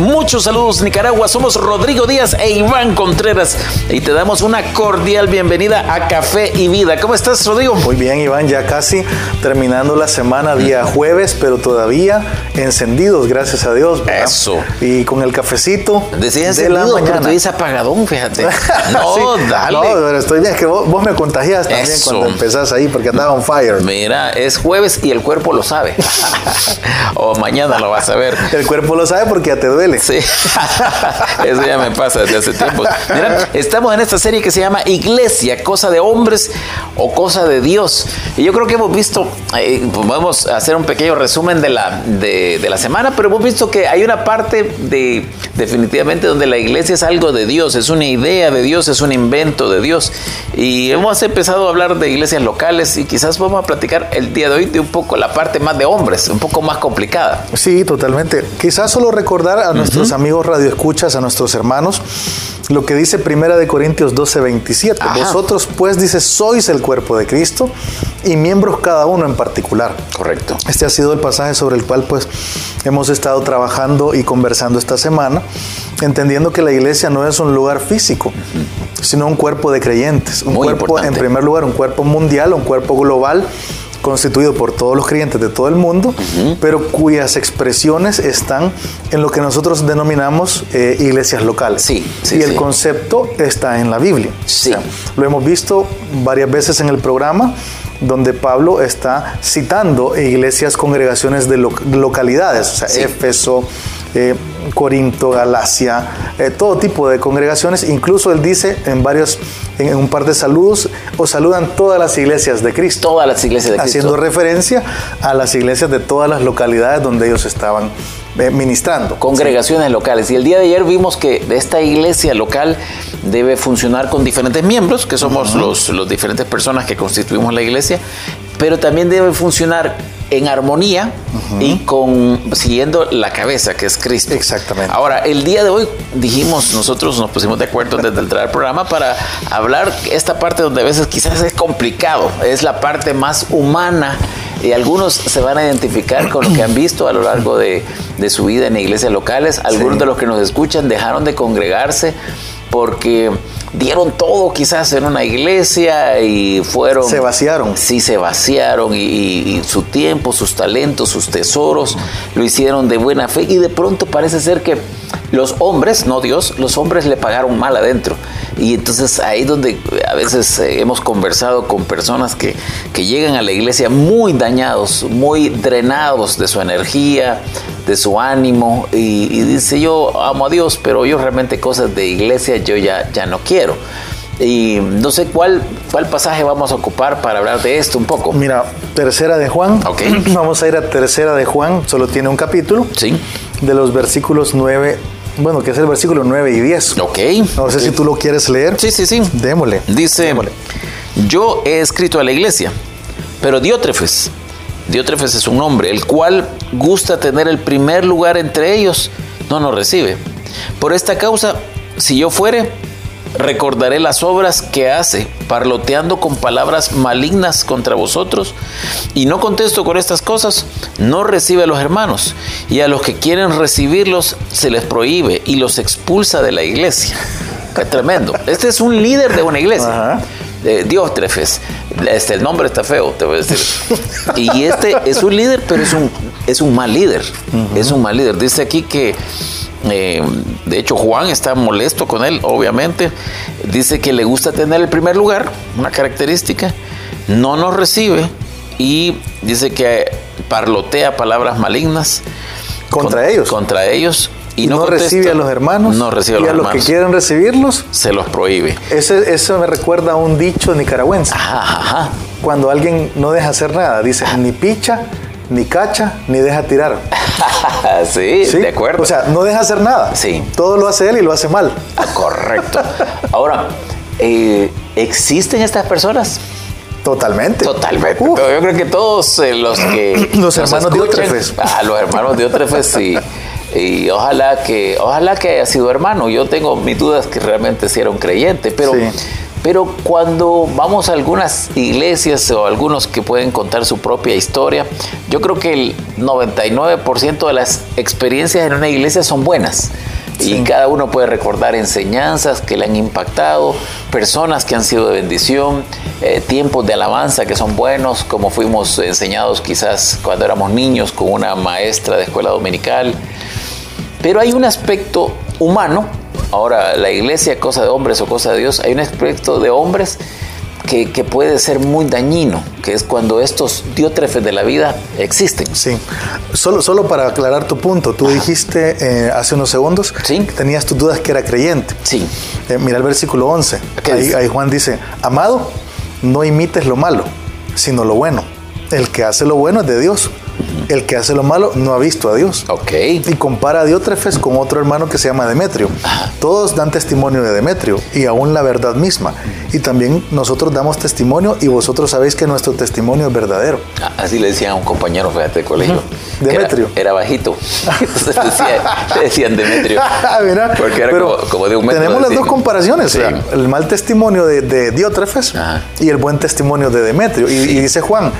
Muchos saludos Nicaragua, somos Rodrigo Díaz e Iván Contreras y te damos una cordial bienvenida a Café y Vida. ¿Cómo estás Rodrigo? Muy bien Iván, ya casi terminando la semana día jueves, pero todavía encendidos, gracias a Dios. Eso. Y con el cafecito. Decía encendido, pero tú dices apagadón, fíjate. No, dale. No, pero estoy bien, es que vos, me contagias también cuando empezás ahí porque andaba on fire. Mira, es jueves y el cuerpo lo sabe. o mañana lo vas a ver. El cuerpo lo sabe porque ya te duele. Sí, eso ya me pasa desde hace tiempo. Mira, estamos en esta serie que se llama Iglesia, cosa de hombres o cosa de Dios. Y yo creo que hemos visto, eh, pues vamos a hacer un pequeño resumen de la, de, la semana, pero hemos visto que hay una parte de definitivamente donde la iglesia es algo de Dios, es una idea de Dios, es un invento de Dios. Y hemos empezado a hablar de iglesias locales y quizás vamos a platicar el día de hoy de un poco la parte más de hombres, un poco más complicada. Sí, totalmente. Quizás solo recordar a nuestros amigos radioescuchas, a nuestros hermanos, lo que dice Primera de Corintios 12, 27. Vosotros pues dice, sois el cuerpo de Cristo y miembros cada uno en particular. Correcto. Este ha sido el pasaje sobre el cual pues hemos estado trabajando y conversando esta semana, entendiendo que la iglesia no es un lugar físico, sino un cuerpo de creyentes, un cuerpo en primer lugar, un cuerpo mundial, un cuerpo global constituido por todos los creyentes de todo el mundo, pero cuyas expresiones están en lo que nosotros denominamos eh, iglesias locales. Sí, y el concepto está en la Biblia. Sí. lo hemos visto varias veces en el programa donde Pablo está citando iglesias, congregaciones de localidades, o sea, Éfeso, eh, Corinto, Galacia, eh, todo tipo de congregaciones. Incluso él dice en varios, en, un par de saludos, o saludan todas las iglesias de Cristo. Todas las iglesias de Cristo. Haciendo referencia a las iglesias de todas las localidades donde ellos estaban eh, ministrando. Congregaciones locales. Y el día de ayer vimos que esta iglesia local debe funcionar con diferentes miembros, que somos los, los diferentes personas que constituimos la iglesia, pero también debe funcionar en armonía y con siguiendo la cabeza que es Cristo. Exactamente. Ahora, el día de hoy dijimos, nosotros nos pusimos de acuerdo desde entrar al programa para hablar esta parte donde a veces quizás es complicado, es la parte más humana y algunos se van a identificar con lo que han visto a lo largo de, su vida en iglesias locales, algunos de los que nos escuchan dejaron de congregarse porque dieron todo quizás en una iglesia y fueron... Se vaciaron. Sí, se vaciaron y, su tiempo, sus talentos, sus tesoros lo hicieron de buena fe y de pronto parece ser que los hombres, no Dios, los hombres le pagaron mal adentro. Y entonces ahí donde a veces eh, hemos conversado con personas que, que llegan a la iglesia muy dañados, muy drenados de su energía, de su ánimo y, dice yo amo a Dios, pero yo realmente cosas de iglesia yo ya, ya no quiero. Y no sé cuál, cuál pasaje vamos a ocupar para hablar de esto un poco. Mira, tercera de Juan. Ok. Vamos a ir a tercera de Juan, solo tiene un capítulo. Sí. De los versículos 9 bueno, que es el versículo 9 y 10. Ok. No sé si tú lo quieres leer. Sí, sí, sí. Démosle. Dice, yo he escrito a la iglesia, pero Diótrefes, Diótrefes es un hombre, el cual gusta tener el primer lugar entre ellos, no nos recibe. Por esta causa, si yo fuere, recordaré las obras que hace, parloteando con palabras malignas contra vosotros, y no contesto con estas cosas, no recibe a los hermanos, y a los que quieren recibirlos se les prohíbe y los expulsa de la iglesia. Qué tremendo. Este es un líder de una iglesia. Eh, Diótrefes. Este, el nombre está feo, te voy a decir. Y este es un líder, pero es un, es un mal líder. Es un mal líder. Dice aquí que, eh, de hecho, Juan está molesto con él, obviamente. Dice que le gusta tener el primer lugar, una característica. No nos recibe y dice que parlotea palabras malignas. Contra ellos. Contra ellos y, no, recibe a los hermanos. No recibe a los y a los que quieren recibirlos. Se los prohíbe. Ese, eso me recuerda a un dicho nicaragüense. Cuando alguien no deja hacer nada, dice ni picha, ni cacha, ni deja tirar. sí, de acuerdo. O sea, no deja hacer nada. Sí. Todo lo hace él y lo hace mal. Ah, correcto. Ahora, eh, ¿existen estas personas? Totalmente. Totalmente. Yo creo que todos eh, los que. los hermanos Diótrefes. Ah, los hermanos Diótrefes y, y ojalá que, ojalá que haya sido hermano. Yo tengo mis dudas que realmente si era un creyente, pero. Pero cuando vamos a algunas iglesias o algunos que pueden contar su propia historia, yo creo que el 99% de las experiencias en una iglesia son buenas. Y cada uno puede recordar enseñanzas que le han impactado, personas que han sido de bendición, eh, tiempos de alabanza que son buenos, como fuimos enseñados quizás cuando éramos niños con una maestra de escuela dominical. Pero hay un aspecto humano, ahora la iglesia, cosa de hombres o cosa de Dios, hay un aspecto de hombres que, puede ser muy dañino, que es cuando estos diótrefes de la vida existen. Sí. Solo, solo para aclarar tu punto, tú dijiste eh, hace unos segundos que tenías tus dudas que era creyente. Sí. Eh, mira el versículo 11. Ahí, ahí Juan dice, amado, no imites lo malo, sino lo bueno. El que hace lo bueno es de Dios el que hace lo malo no ha visto a Dios. Ok. Y compara a Diótrefes con otro hermano que se llama Demetrio. Todos dan testimonio de Demetrio y aún la verdad misma. Y también nosotros damos testimonio y vosotros sabéis que nuestro testimonio es verdadero. Ah, así le decían a un compañero, fíjate, de colegio. Demetrio. Era, bajito. Entonces le decían Demetrio. Mira, porque era como, de un metro. Tenemos las dos comparaciones. el mal testimonio de, de Diótrefes y el buen testimonio de Demetrio. y dice Juan,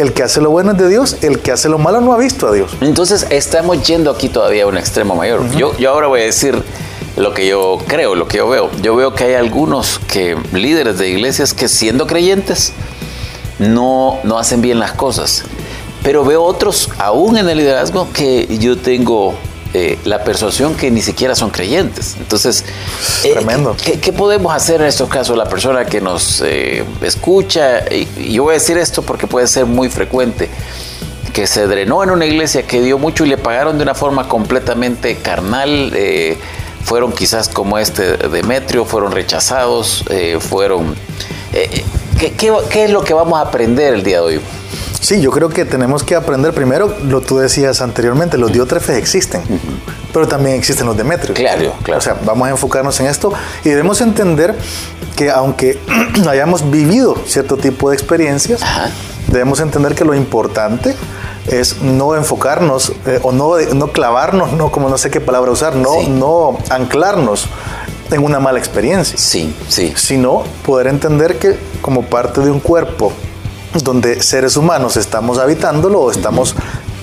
el que hace lo bueno es de Dios, el que hace lo malo no ha visto a Dios. Entonces estamos yendo aquí todavía a un extremo mayor. yo, yo ahora voy a decir lo que yo creo, lo que yo veo. Yo veo que hay algunos que líderes de iglesias que siendo creyentes no, no hacen bien las cosas. Pero veo otros, aún en el liderazgo, que yo tengo eh, la persuasión que ni siquiera son creyentes. Entonces, eh, Tremendo. ¿qué, podemos hacer en estos casos? La persona que nos eh, escucha, y, yo voy a decir esto porque puede ser muy frecuente, que se drenó en una iglesia que dio mucho y le pagaron de una forma completamente carnal. fueron quizás como este Demetrio, fueron rechazados, fueron... ¿qué, qué es lo que vamos a aprender el día de hoy? Sí, yo creo que tenemos que aprender primero, lo tú decías anteriormente, los diótrefes existen, pero también existen los demetrios. Claro, claro. O sea, vamos a enfocarnos en esto y debemos entender que aunque hayamos vivido cierto tipo de experiencias, debemos entender que lo importante es no enfocarnos eh, o no, no clavarnos, no como no sé qué palabra usar, no, no anclarnos en una mala experiencia. Sí, sí. Sino poder entender que como parte de un cuerpo donde seres humanos estamos habitándolo o estamos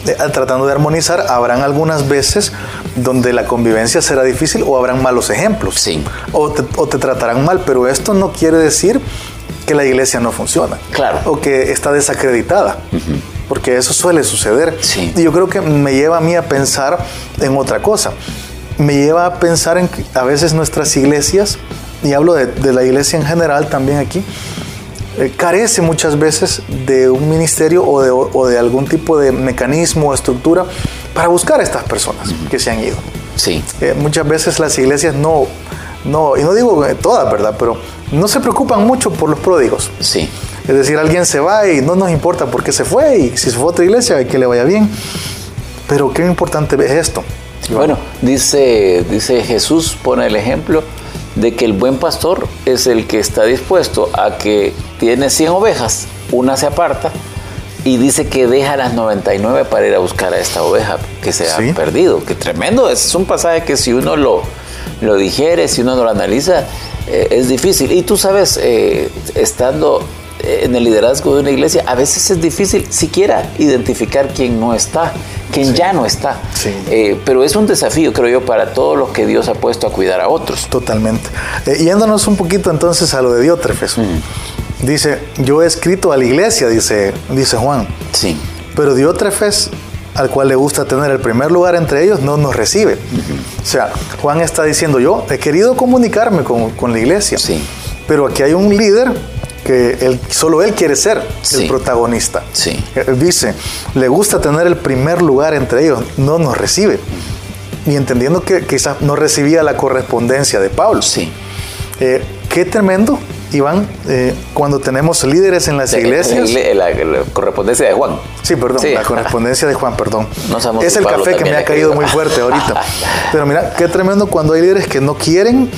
eh, tratando de armonizar, habrán algunas veces donde la convivencia será difícil o habrán malos ejemplos. Sí. O te, tratarán mal, pero esto no quiere decir que la iglesia no funciona. Claro. O que está desacreditada. Porque eso suele suceder. Sí. Y yo creo que me lleva a mí a pensar en otra cosa. Me lleva a pensar en que a veces nuestras iglesias, y hablo de, de la iglesia en general también aquí, eh, carece muchas veces de un ministerio o de, o de, algún tipo de mecanismo o estructura para buscar a estas personas que se han ido. Sí. Eh, muchas veces las iglesias no, no, y no digo todas, ¿verdad? Pero no se preocupan mucho por los pródigos. Sí. Es decir, alguien se va y no nos importa por qué se fue y si se fue a otra iglesia, que le vaya bien. Pero qué importante es esto. Bueno, dice, dice Jesús, pone el ejemplo de que el buen pastor es el que está dispuesto a que tiene 100 ovejas, una se aparta y dice que deja las 99 para ir a buscar a esta oveja que se ha perdido. Qué tremendo, es un pasaje que si uno lo, lo digiere, si uno lo analiza, eh, es difícil. Y tú sabes, eh, estando en el liderazgo de una iglesia, a veces es difícil siquiera identificar quién no está, quién ya no está. Eh, pero es un desafío, creo yo, para todos los que Dios ha puesto a cuidar a otros. Totalmente. Eh, yéndonos un poquito entonces a lo de Diótrefes. Dice, yo he escrito a la iglesia, dice, dice Juan. Sí. Pero Diótrefes, al cual le gusta tener el primer lugar entre ellos, no nos recibe. O sea, Juan está diciendo, yo he querido comunicarme con, con la iglesia. Sí. Pero aquí hay un líder que él, solo él quiere ser el protagonista. Sí. Él dice, le gusta tener el primer lugar entre ellos, no nos recibe. Y entendiendo que quizás no recibía la correspondencia de Pablo. Sí. Eh, qué tremendo, Iván, eh, cuando tenemos líderes en las iglesias. La, correspondencia de Juan. Sí, perdón, la correspondencia de Juan, perdón. es el café que me ha caído muy fuerte ahorita. Pero mira, qué tremendo cuando hay líderes que no quieren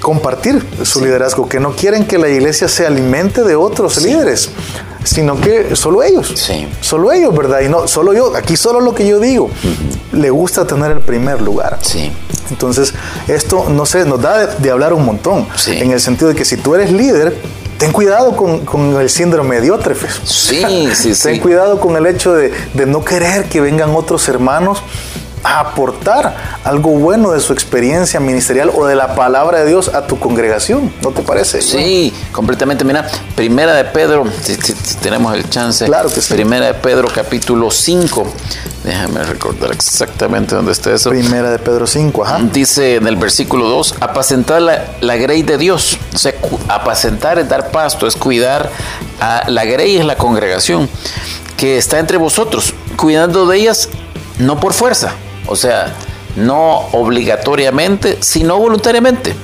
compartir su liderazgo, que no quieren que la iglesia se alimente de otros líderes, sino que solo ellos. Sí. Solo ellos, ¿verdad? Y no, solo yo, aquí solo lo que yo digo, le gusta tener el primer lugar. Sí. Entonces, esto, no sé, nos da de, hablar un montón, en el sentido de que si tú eres líder, ten cuidado con, el síndrome de Diótrefes. Sí, sí, sí. Ten cuidado con el hecho de, de no querer que vengan otros hermanos a aportar algo bueno de su experiencia ministerial o de la palabra de Dios a tu congregación, ¿no te parece? Sí, completamente. Mira, Primera de Pedro, si, tenemos el chance. Claro que sí. Primera de Pedro, capítulo 5. Déjame recordar exactamente dónde está eso. Primera de Pedro 5, ajá. Dice en el versículo 2, apacentar la, la grey de Dios. O sea, apacentar es dar pasto, es cuidar a la grey, es la congregación que está entre vosotros, cuidando de ellas no por fuerza, o sea, no obligatoriamente, sino voluntariamente.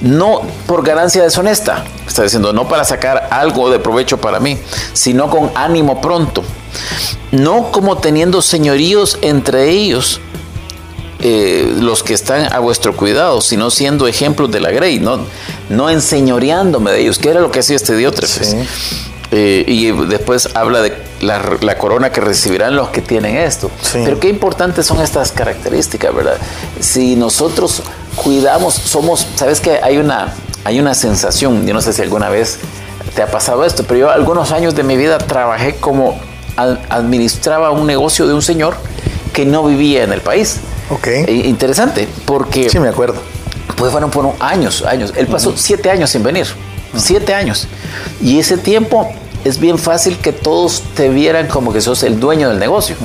No por ganancia deshonesta, está diciendo, no para sacar algo de provecho para mí, sino con ánimo pronto. No como teniendo señoríos entre ellos, eh, los que están a vuestro cuidado, sino siendo ejemplos de la grey, no, no enseñoreándome de ellos, que era lo que hacía este Diótrefes. Eh, y después habla de la, corona que recibirán los que tienen esto. Pero qué importantes son estas características, ¿verdad? Si nosotros cuidamos, somos, sabes que hay una, hay una sensación, yo no sé si alguna vez te ha pasado esto, pero yo algunos años de mi vida trabajé como administraba un negocio de un señor que no vivía en el país. Ok. E, interesante, porque... Sí, me acuerdo. Pues fueron, fueron años, años. Él pasó siete años sin venir. Siete años. Y ese tiempo es bien fácil que todos te vieran como que sos el dueño del negocio.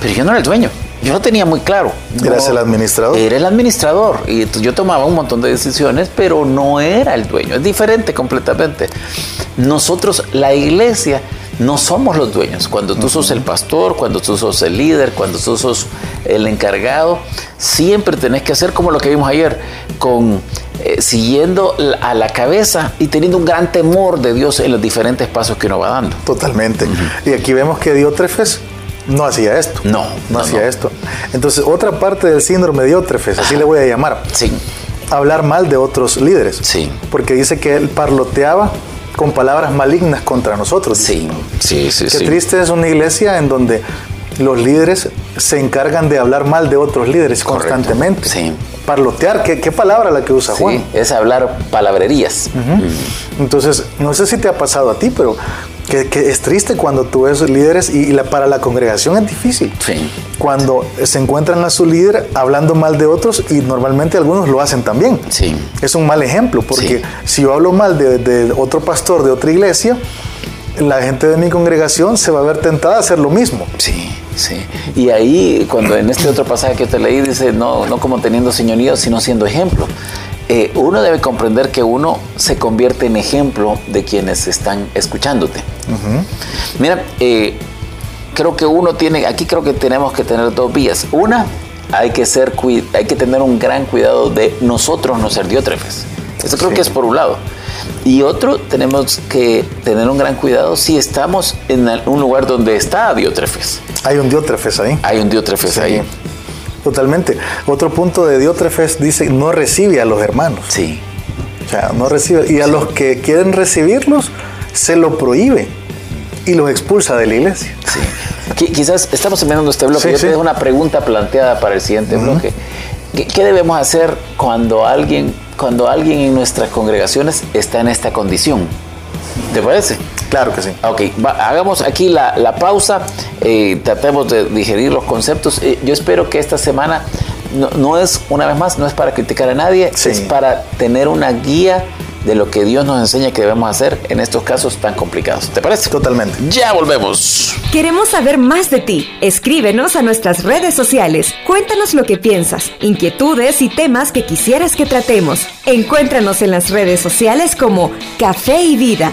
Pero yo no era el dueño. Yo lo tenía muy claro. ¿Eras el administrador? Era el administrador. Y yo tomaba un montón de decisiones, pero no era el dueño. Es diferente completamente. Nosotros, la iglesia, no somos los dueños. Cuando tú sos el pastor, cuando tú sos el líder, cuando tú sos el encargado, siempre tenés que hacer como lo que vimos ayer, con eh, siguiendo a la cabeza y teniendo un gran temor de Dios en los diferentes pasos que uno va dando. Totalmente. Y aquí vemos que Diótrefes no hacía esto. No, no, hacía esto. Entonces, otra parte del síndrome de Diótrefes, así le voy a llamar. Sí. Hablar mal de otros líderes. Sí. Porque dice que él parloteaba con palabras malignas contra nosotros. Sí, sí, sí. Qué triste es una iglesia en donde los líderes se encargan de hablar mal de otros líderes constantemente. Sí parlotear, ¿qué, palabra la que usa Juan? Sí, es hablar palabrerías. Entonces, no sé si te ha pasado a ti, pero que, es triste cuando tú ves líderes y, para la congregación es difícil. Sí. Cuando se encuentran a su líder hablando mal de otros y normalmente algunos lo hacen también. Sí. Es un mal ejemplo porque si yo hablo mal de, de otro pastor de otra iglesia, la gente de mi congregación se va a ver tentada a hacer lo mismo. Sí, sí. Y ahí, cuando en este otro pasaje que te leí, dice, no, no como teniendo señorío, sino siendo ejemplo. Eh, uno debe comprender que uno se convierte en ejemplo de quienes están escuchándote. Mira, eh, creo que uno tiene, aquí creo que tenemos que tener dos vías. Una, hay que, ser, hay que tener un gran cuidado de nosotros no ser diótrefes. Eso creo que es por un lado. Y otro, tenemos que tener un gran cuidado si estamos en un lugar donde está Diótrefes. Hay un Diótrefes ahí. Hay un Diótrefes ahí. Totalmente. Otro punto de Diótrefes dice, no recibe a los hermanos. Sí. O sea, no recibe. Y a los que quieren recibirlos, se lo prohíbe y los expulsa de la iglesia. Sí. Quizás estamos terminando este bloque. Yo tengo una pregunta planteada para el siguiente bloque. ¿Qué, debemos hacer cuando alguien, cuando alguien en nuestras congregaciones está en esta condición? ¿Te parece? Claro que sí. Ok, hagamos aquí la, pausa, eh, tratemos de digerir los conceptos. Eh, yo espero que esta semana no, es, una vez más, no es para criticar a nadie, es para tener una guía de lo que Dios nos enseña que debemos hacer en estos casos tan complicados. ¿Te parece? Totalmente. Ya volvemos. Queremos saber más de ti. Escríbenos a nuestras redes sociales. Cuéntanos lo que piensas, inquietudes y temas que quisieras que tratemos. Encuéntranos en las redes sociales como Café y Vida.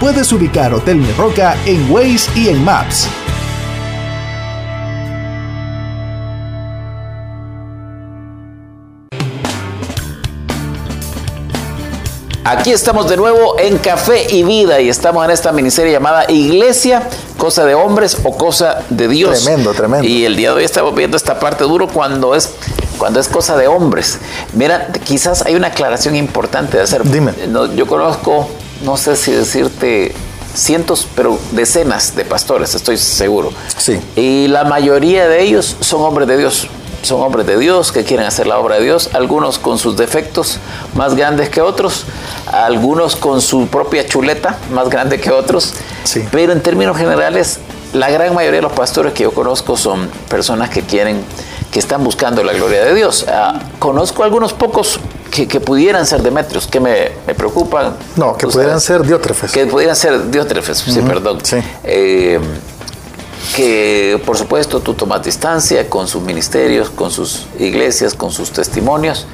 Puedes ubicar Hotel Mi Roca en Waze y en Maps. Aquí estamos de nuevo en Café y Vida y estamos en esta miniserie llamada Iglesia, cosa de hombres o cosa de Dios. Tremendo, tremendo. Y el día de hoy estamos viendo esta parte duro cuando es cuando es cosa de hombres. Mira, quizás hay una aclaración importante de hacer. Dime. yo conozco, no sé si decirte cientos, pero decenas de pastores, estoy seguro. Sí. Y la mayoría de ellos son hombres de Dios son hombres de Dios que quieren hacer la obra de Dios, algunos con sus defectos más grandes que otros, algunos con su propia chuleta más grande que otros, sí. pero en términos generales la gran mayoría de los pastores que yo conozco son personas que quieren, que están buscando la gloria de Dios. Ah, conozco algunos pocos que, pudieran ser Demetrios, que me, preocupan. No, que pudieran ser Diótrefes. Que pudieran ser Diótrefes, sí, perdón. Sí. Eh, que por supuesto tú tomas distancia con sus ministerios, con sus iglesias, con sus testimonios,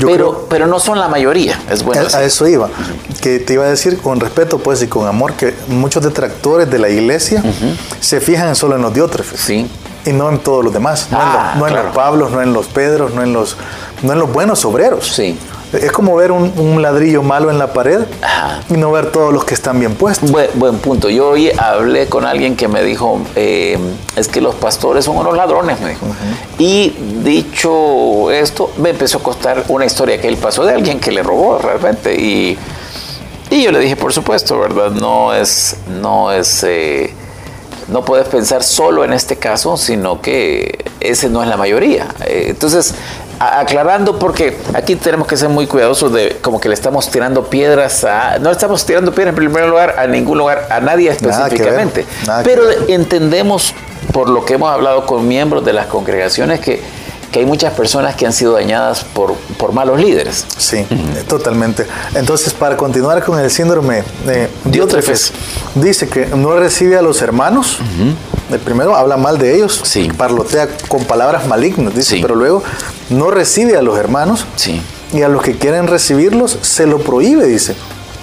pero, pero no son la mayoría, es bueno. A, eso iba, que te iba a decir con respeto pues y con amor que muchos detractores de la iglesia se fijan solo en los diótrefes. Sí. Y no en todos los demás, no, en, Ah, los, no en los Pablos, no en los Pedros, no en los, no en los buenos obreros. Sí. Es como ver un, ladrillo malo en la pared y no ver todos los que están bien puestos. Buen, punto. Yo hoy hablé con alguien que me dijo, eh, es que los pastores son unos ladrones, me dijo. Y dicho esto, me empezó a costar una historia que él pasó de alguien que le robó realmente. Y, y yo le dije, por supuesto, ¿verdad? No es, no es... Eh, no puedes pensar solo en este caso, sino que ese no es la mayoría. Eh, entonces, aclarando porque aquí tenemos que ser muy cuidadosos de como que le estamos tirando piedras a no estamos tirando piedras en primer lugar a ningún lugar a nadie específicamente. pero entendemos por lo que hemos hablado con miembros de las congregaciones que que hay muchas personas que han sido dañadas por, por malos líderes. Sí, totalmente. Entonces, para continuar con el síndrome de Diótrefes, dice que no recibe a los hermanos. El primero habla mal de ellos, sí. parlotea con palabras malignas, dice, pero luego no recibe a los hermanos sí. y a los que quieren recibirlos se lo prohíbe, dice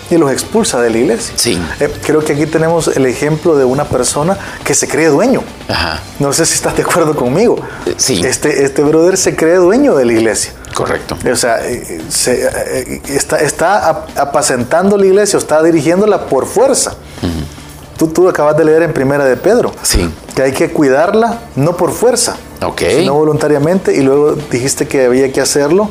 y los expulsa de la iglesia. Sí. Eh, creo que aquí tenemos el ejemplo de una persona que se cree dueño. Ajá. No sé si estás de acuerdo conmigo. Eh, sí. Este, este brother se cree dueño de la iglesia. Correcto. O sea, eh, se, está, está apacentando la iglesia o está dirigiéndola por fuerza. Tú, tú acabas de leer en Primera de Pedro. Sí. Que hay que cuidarla no por fuerza, Ok. sino voluntariamente. Y luego dijiste que había que hacerlo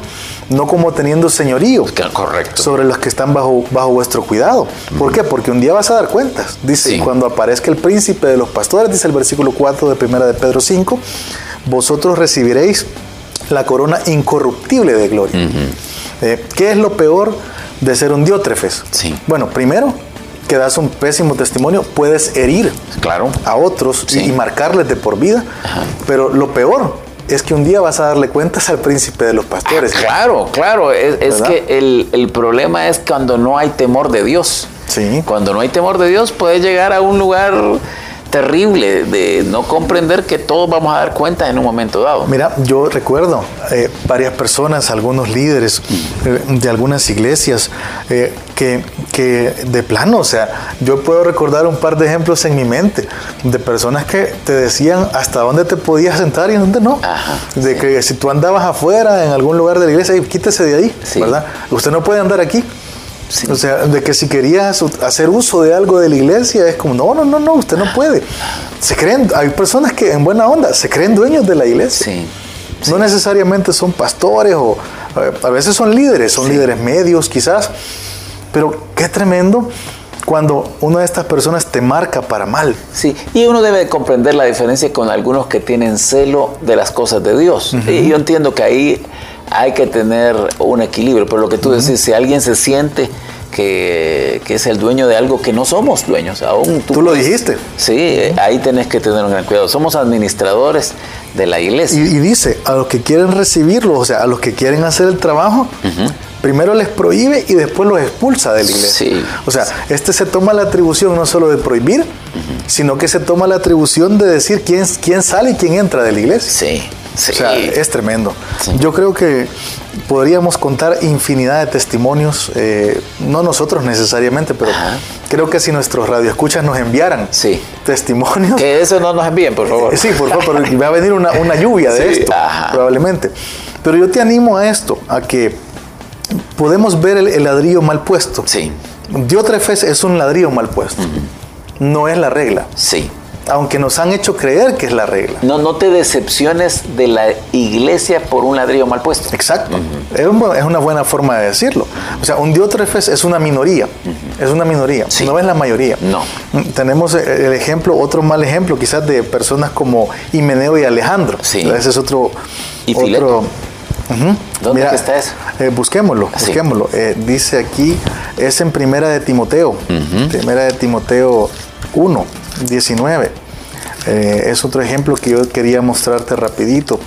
no como teniendo señorío Correcto. sobre los que están bajo, bajo vuestro cuidado. ¿Por qué? Porque un día vas a dar cuentas. Dice, Sí. cuando aparezca el príncipe de los pastores, dice el versículo 4 de Primera de Pedro 5, vosotros recibiréis la corona incorruptible de gloria. Eh, ¿Qué es lo peor de ser un diótrefes? Sí. Bueno, primero, que das un pésimo testimonio, puedes herir Claro. a otros y- Sí. y marcarles de por vida, pero lo peor es que un día vas a darle cuentas al príncipe de los pastores. Claro, claro. Es, es que el, el problema es cuando no hay temor de Dios. Sí. Cuando no hay temor de Dios, puedes llegar a un lugar terrible de no comprender que todos vamos a dar cuenta en un momento dado. Mira, yo recuerdo eh, varias personas, algunos líderes eh, de algunas iglesias, eh, que, que de plano, o sea, yo puedo recordar un par de ejemplos en mi mente de personas que te decían hasta dónde te podías sentar y dónde no. Ajá, de que si tú andabas afuera en algún lugar de la iglesia, "Ey, quítese de ahí, Sí. ¿verdad? Usted no puede andar aquí. Sí. O sea, de que si querías hacer uso de algo de la iglesia, es como, no, no, no, no, usted no puede. Se creen, hay personas que en buena onda se creen dueños de la iglesia. Sí. No necesariamente son pastores o a veces son líderes, son líderes medios quizás, pero qué tremendo cuando una de estas personas te marca para mal. Sí, y uno debe de comprender la diferencia con algunos que tienen celo de las cosas de Dios. Y yo entiendo que ahí hay que tener un equilibrio, pero lo que tú decís, si alguien se siente que, que es el dueño de algo que no somos dueños, aún Tú lo dijiste. Sí, ahí tenés que tener un gran cuidado. Somos administradores de la iglesia. y dice, a los que quieren recibirlo, o sea, a los que quieren hacer el trabajo, primero les prohíbe y después los expulsa de la iglesia. O sea, este se toma la atribución no solo de prohibir, sino que se toma la atribución de decir quién, quién sale y quién entra de la iglesia. Sí. O sea, es tremendo. Yo creo que podríamos contar infinidad de testimonios, eh, no nosotros necesariamente, pero creo que si nuestros radioescuchas nos enviaran sí. testimonios. Que eso no nos envíen, por favor. sí, por favor, va a venir una, lluvia de esto, probablemente. Pero yo te animo a esto, a que podemos ver el, ladrillo mal puesto. Sí. Diótrefes es un ladrillo mal puesto. No es la regla. Sí aunque nos han hecho creer que es la regla. No, no te decepciones de la iglesia por un ladrillo mal puesto. Exacto. es, una buena forma de decirlo. O sea, un diótrefes es una minoría. Es una minoría. No es la mayoría. No. Mm, tenemos el ejemplo, otro mal ejemplo, quizás de personas como Himeneo y Alejandro. Sí. Ese es otro. ¿Y otro, ¿Dónde está eso? Eh, busquémoslo, busquémoslo. Eh, dice aquí, es en Primera de Timoteo. Primera de Timoteo 1. 19. Eh, es otro ejemplo que yo quería mostrarte rapidito.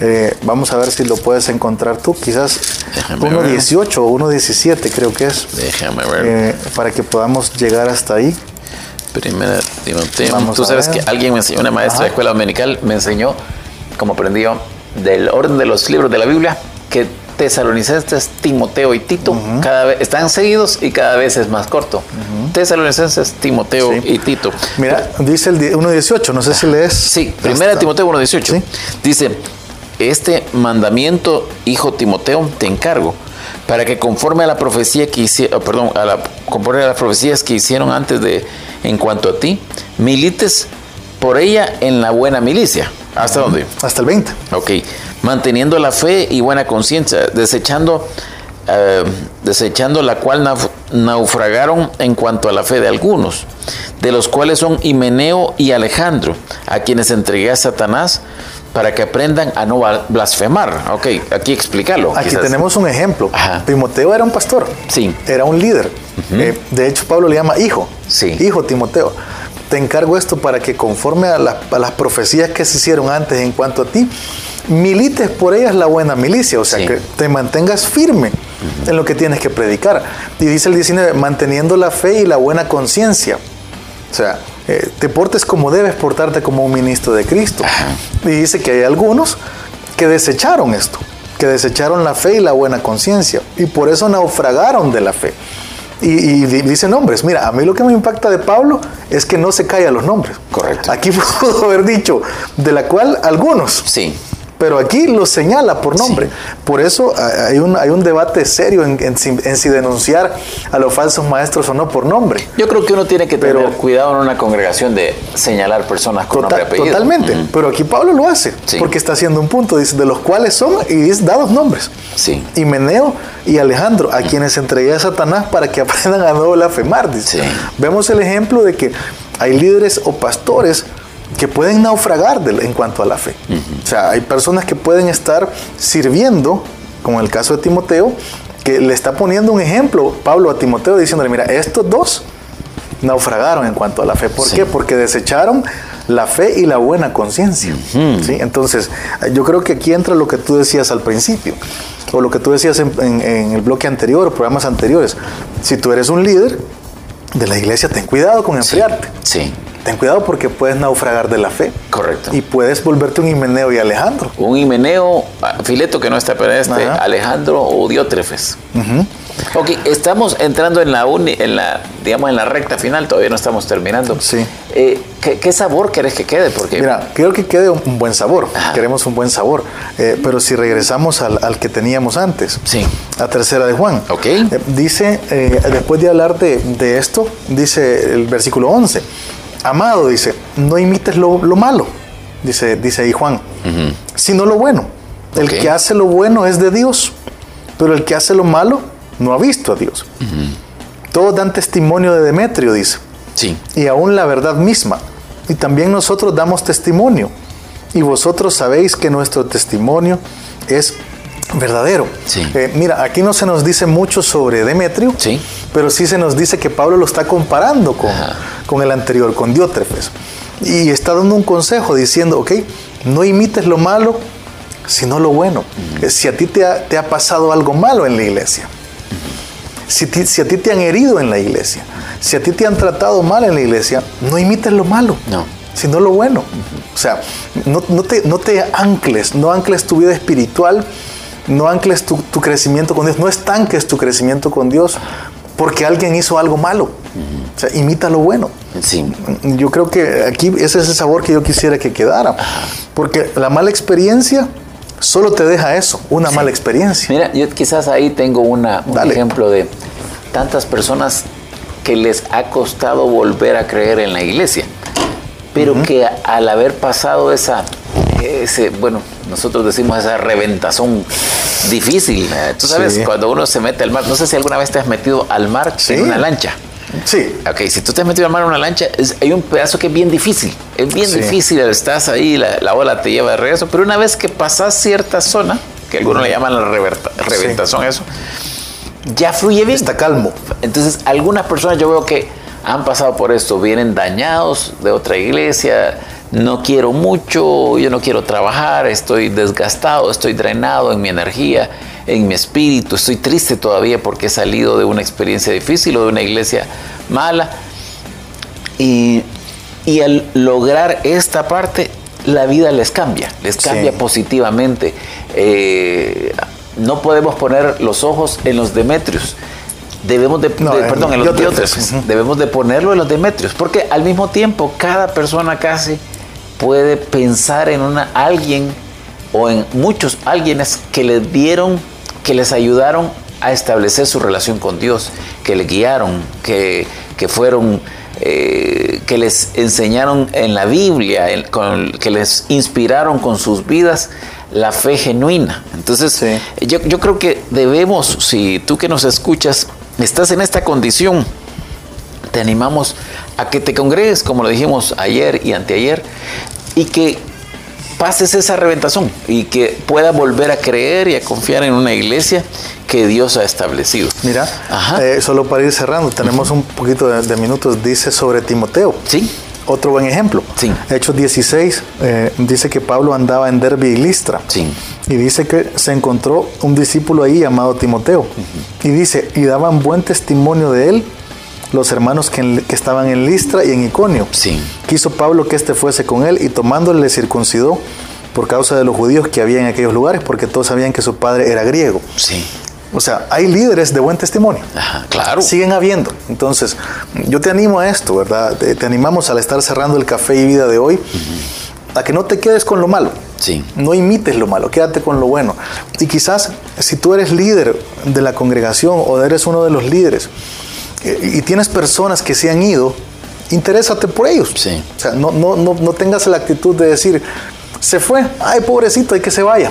Eh, vamos a ver si lo puedes encontrar tú, quizás 1.18 o 1.17 creo que es. Déjame ver. Eh, para que podamos llegar hasta ahí. Primera Timoteo. Tú sabes que alguien me enseñó, una maestra de escuela dominical me enseñó, como aprendió, del orden de los libros de la Biblia, que Tesalonicenses, Timoteo y Tito cada vez están seguidos y cada vez es más corto. Tesalonicenses, Timoteo y Tito. Mira, dice el 1.18, no sé si lees. Sí, primera Timoteo 1.18. Dice, este mandamiento, hijo Timoteo, te encargo, para que conforme a la profecía que hicieron, oh, perdón, a la, conforme a las profecías que hicieron antes de, en cuanto a ti, milites por ella en la buena milicia. ¿Hasta dónde? Hasta el 20. Ok manteniendo la fe y buena conciencia, desechando, eh, desechando la cual naufragaron en cuanto a la fe de algunos, de los cuales son Himeneo y Alejandro, a quienes entregué a Satanás para que aprendan a no blasfemar. Ok, aquí explícalo. Aquí tenemos un ejemplo. Timoteo era un pastor. Sí. Era un líder. Eh, de hecho, Pablo le llama hijo. Sí. Hijo Timoteo. Te encargo esto para que conforme a las profecías que se hicieron antes en cuanto a ti, milites por ellas la buena milicia, o sea, que te mantengas firme en lo que tienes que predicar. Y dice el 19, manteniendo la fe y la buena conciencia. O sea, eh, te portes como debes portarte como un ministro de Cristo. Y dice que hay algunos que desecharon esto, que desecharon la fe y la buena conciencia, y por eso naufragaron de la fe. Y, y, dice nombres. Mira, a mí lo que me impacta de Pablo es que no se cae a los nombres. Correcto. Aquí pudo haber dicho, de la cual algunos. Sí pero aquí lo señala por nombre. Por eso hay un, hay un debate serio en, si denunciar a los falsos maestros o no por nombre. Yo creo que uno tiene que tener cuidado en una congregación de señalar personas con nombre y apellido. Totalmente, pero aquí Pablo lo hace, porque está haciendo un punto, dice, de los cuales son, y dice, dados nombres. Sí. Y Meneo y Alejandro, a quienes entregué a Satanás para que aprendan a no blasfemar, dice. Vemos el ejemplo de que hay líderes o pastores que pueden naufragar en cuanto a la fe. O sea, hay personas que pueden estar sirviendo, como en el caso de Timoteo, que le está poniendo un ejemplo Pablo a Timoteo diciéndole, mira, estos dos naufragaron en cuanto a la fe. ¿Por qué? Porque desecharon la fe y la buena conciencia. ¿sí? Entonces, yo creo que aquí entra lo que tú decías al principio, o lo que tú decías en, en el bloque anterior, programas anteriores. Si tú eres un líder de la iglesia, ten cuidado con enfriarte. sí ten cuidado porque puedes naufragar de la fe. Correcto. Y puedes volverte un Himeneo y Alejandro. Un Himeneo, ah, Fileto que no está pero este, Alejandro o Diótrefes. Ok, estamos entrando en la, en la, digamos, en la recta final, todavía no estamos terminando. Sí. Eh, ¿qué, sabor querés que quede? Porque... Mira, quiero que quede un, buen sabor, queremos un buen sabor, eh, pero si regresamos al, que teníamos antes, sí. a tercera de Juan, Ok. Eh, dice, después de hablar de, de esto, dice el versículo 11, Amado, dice, no imites lo, malo, dice, dice ahí Juan, sino lo bueno. El que hace lo bueno es de Dios, pero el que hace lo malo no ha visto a Dios. Todos dan testimonio de Demetrio, dice. Sí. Y aún la verdad misma. Y también nosotros damos testimonio. Y vosotros sabéis que nuestro testimonio es verdadero. Sí. Eh, mira, aquí no se nos dice mucho sobre Demetrio, sí. pero sí se nos dice que Pablo lo está comparando con, con el anterior, con Diótrefes. Y está dando un consejo diciendo, ok, no imites lo malo, sino lo bueno. Si a ti te ha, pasado algo malo en la iglesia, si, si, a ti te han herido en la iglesia, si a ti te han tratado mal en la iglesia, no imites lo malo, sino lo bueno. O sea, no, te, no te ancles, no ancles tu vida espiritual, no ancles tu, tu crecimiento con Dios, no estanques tu crecimiento con Dios porque alguien hizo algo malo. O sea, imita lo bueno. Sí. Yo creo que aquí ese es el sabor que yo quisiera que quedara. Porque la mala experiencia solo te deja eso, una mala experiencia. Mira, yo quizás ahí tengo una, un ejemplo de tantas personas que les ha costado volver a creer en la iglesia, pero que al haber pasado esa, ese, bueno, nosotros decimos esa reventazón difícil. Eh, tú sabes, cuando uno se mete al mar, no sé si alguna vez te has metido al mar en una lancha. Sí. Ok, si tú te has metido al mar en una lancha, hay un pedazo que es bien difícil. Es bien difícil, estás ahí, la, ola te lleva de regreso, pero una vez que pasas cierta zona, que algunos le llaman la reventazón, eso, ya fluye bien. Está calmo. Entonces, algunas personas yo veo que han pasado por esto, vienen dañados de otra iglesia, no quiero mucho, yo no quiero trabajar, estoy desgastado, estoy drenado en mi energía, en mi espíritu, estoy triste todavía porque he salido de una experiencia difícil o de una iglesia mala. Y, al lograr esta parte, la vida les cambia, les cambia positivamente. Eh, no podemos poner los ojos en los Demetrios. Debemos de, perdón, en los. Debemos de ponerlo en los Demetrios, porque al mismo tiempo cada persona casi puede pensar en una alguien o en muchos alguienes que les dieron, que les ayudaron a establecer su relación con Dios, que le guiaron, que, fueron, eh, que les enseñaron en la Biblia, que les inspiraron con sus vidas la fe genuina. Entonces, yo, yo creo que debemos, si tú que nos escuchas, estás en esta condición, te animamos a que te congregues, como lo dijimos ayer y anteayer, y que pases esa reventación y que pueda volver a creer y a confiar en una iglesia que Dios ha establecido. Mira, eh, solo para ir cerrando, tenemos un poquito de, minutos, dice sobre Timoteo. Sí. Otro buen ejemplo. Sí. Hechos 16 eh, dice que Pablo andaba en Derby y Listra. Sí. Y dice que se encontró un discípulo ahí llamado Timoteo. Y dice, y daban buen testimonio de él los hermanos que, estaban en Listra y en Iconio. Sí. Quiso Pablo que éste fuese con él y tomándole le circuncidó por causa de los judíos que había en aquellos lugares, porque todos sabían que su padre era griego. Sí. O sea, hay líderes de buen testimonio. Ajá, claro. Siguen habiendo. Entonces, yo te animo a esto, ¿verdad? Te, animamos al estar cerrando el café y vida de hoy, a que no te quedes con lo malo. Sí. No imites lo malo, quédate con lo bueno. Y quizás, si tú eres líder de la congregación o eres uno de los líderes, y tienes personas que se han ido, interésate por ellos. Sí. O sea, no, no, no, no tengas la actitud de decir, se fue, ay pobrecito, hay que se vaya.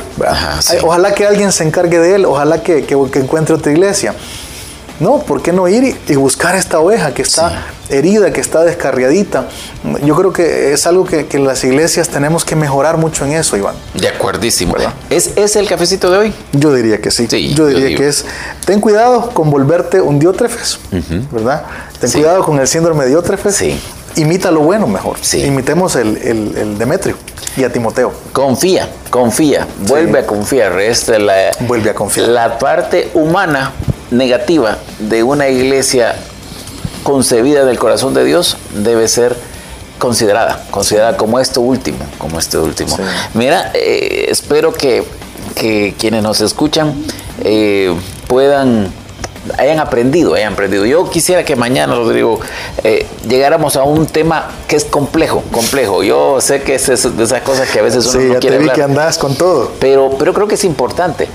ojalá que alguien se encargue de él, ojalá que, que, que encuentre otra iglesia. No, ¿por qué no ir y, buscar esta oveja que está herida, que está descarriadita? Yo creo que es algo que, las iglesias tenemos que mejorar mucho en eso, Iván. De acuerdísimo. ¿Es, ¿Es el cafecito de hoy? Yo diría que sí. yo diría que es, ten cuidado con volverte un diótrefes, ¿verdad? Ten cuidado con el síndrome de diótrefes. Sí. Imita lo bueno mejor. Imitemos el, Demetrio y a Timoteo. Confía, confía, vuelve a confiar. Esta la, vuelve a confiar. La parte humana negativa de una iglesia concebida del corazón de Dios debe ser considerada, considerada como esto último, como esto último. Mira, eh, espero que, quienes nos escuchan eh, puedan hayan aprendido, hayan aprendido. Yo quisiera que mañana, Rodrigo, eh, llegáramos a un tema que es complejo, complejo. Yo sé que es de esas cosas que a veces uno no quiere te vi que andas con todo. Pero, pero creo que es importante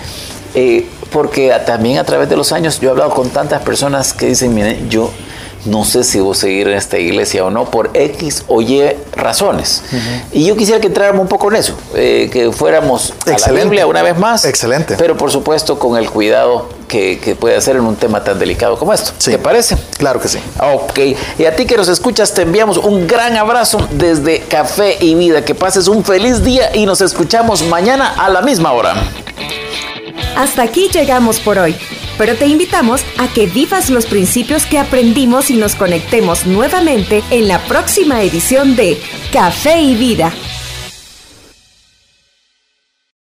porque también a través de los años yo he hablado con tantas personas que dicen, mire, yo no sé si voy a seguir en esta iglesia o no por X o Y razones. Y yo quisiera que entráramos un poco en eso, eh, que fuéramos a la Biblia una vez más. Excelente. Pero por supuesto con el cuidado que, puede hacer en un tema tan delicado como esto. ¿Te parece? Claro que sí. Ok. Y a ti que nos escuchas te enviamos un gran abrazo desde Café y Vida. Que pases un feliz día y nos escuchamos mañana a la misma hora. Hasta aquí llegamos por hoy, pero te invitamos a que vivas los principios que aprendimos y nos conectemos nuevamente en la próxima edición de Café y Vida